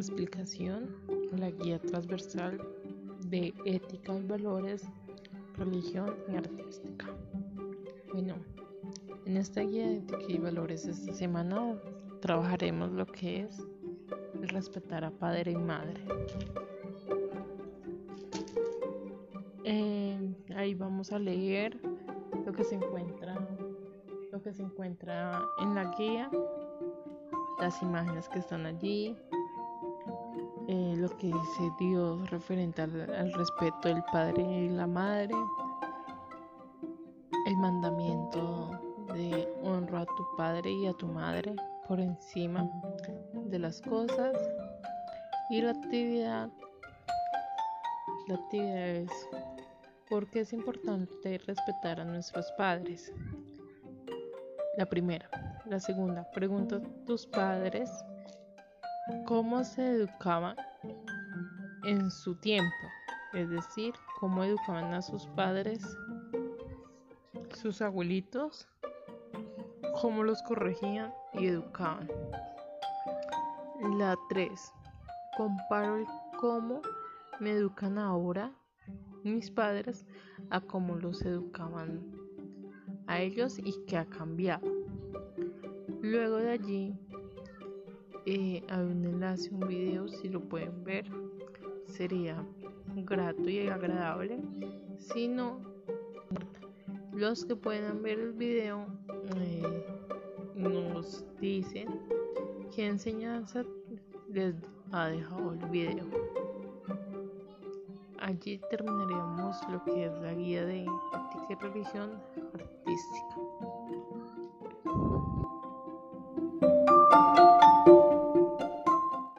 explicación la guía transversal de ética y valores, religión y artística. Bueno, en esta guía de ética y valores esta semana trabajaremos lo que es respetar a padre y madre. Eh, ahí vamos a leer lo que se encuentra lo que se encuentra en la guía las imágenes que están allí eh, lo que dice Dios referente al, respeto del padre y la madre, el mandamiento de honra a tu padre y a tu madre por encima de las cosas y la actividad. La actividad es ¿por qué es importante respetar a nuestros padres? La primera. La segunda, pregunta a tus padres cómo se educaban en su tiempo, es decir, cómo educaban a sus padres, sus abuelitos, cómo los corregían y educaban. La 3. Comparo el cómo me educan ahora mis padres a cómo los educaban a ellos y qué ha cambiado. Luego de allí eh, hay un enlace, un video, si lo pueden ver, sería grato y agradable. Si no, los que puedan ver el video eh, nos dicen qué enseñanza les ha dejado el video. Allí terminaríamos lo que es la guía de ética y religión artística.